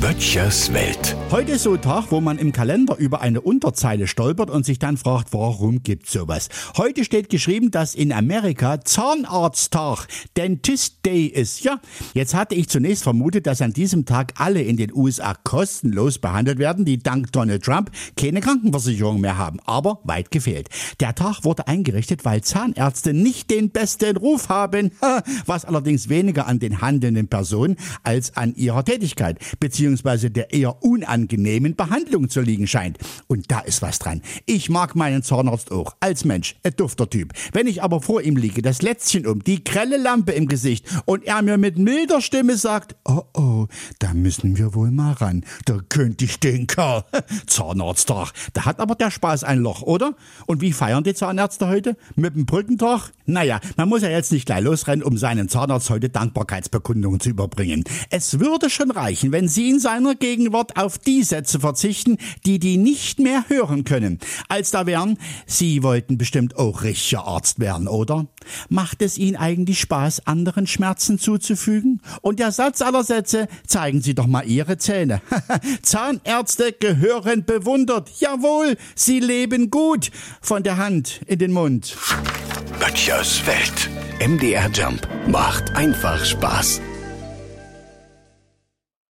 Böttchers Welt. Heute ist so ein Tag, wo man im Kalender über eine Unterzeile stolpert und sich dann fragt, warum gibt's sowas? Heute steht geschrieben, dass in Amerika Zahnarzttag, Dentist Day ist. Ja, jetzt hatte ich zunächst vermutet, dass an diesem Tag alle in den USA kostenlos behandelt werden, die dank Donald Trump keine Krankenversicherung mehr haben. Aber weit gefehlt. Der Tag wurde eingerichtet, weil Zahnärzte nicht den besten Ruf haben, was allerdings weniger an den handelnden Personen als an ihrer Tätigkeit beziehungsweise der eher unangenehmen Behandlung zu liegen scheint. Und da ist was dran. Ich mag meinen Zahnarzt auch, als Mensch, ein dufter Typ. Wenn ich aber vor ihm liege, das Lätzchen um, die grelle Lampe im Gesicht und er mir mit milder Stimme sagt, oh oh, da müssen wir wohl mal ran. Da könnte ich den Kerl. Zahnarzttag. Da hat aber der Spaß ein Loch, oder? Und wie feiern die Zahnärzte heute? Mit dem Brückentag? Naja, man muss ja jetzt nicht gleich losrennen, um seinen Zahnarzt heute Dankbarkeitsbekundungen zu überbringen. Es würde schon reichen, wenn Sie in seiner Gegenwart auf die Sätze verzichten, die die nicht mehr hören können. Als da wären, Sie wollten bestimmt auch richtiger Arzt werden, oder? Macht es Ihnen eigentlich Spaß, anderen Schmerzen zuzufügen? Und der Satz aller Sätze, zeigen Sie doch mal Ihre Zähne. Zahnärzte gehören bewundert. Jawohl, sie leben gut. Von der Hand in den Mund. Böttchers Welt. MDR Jump macht einfach Spaß.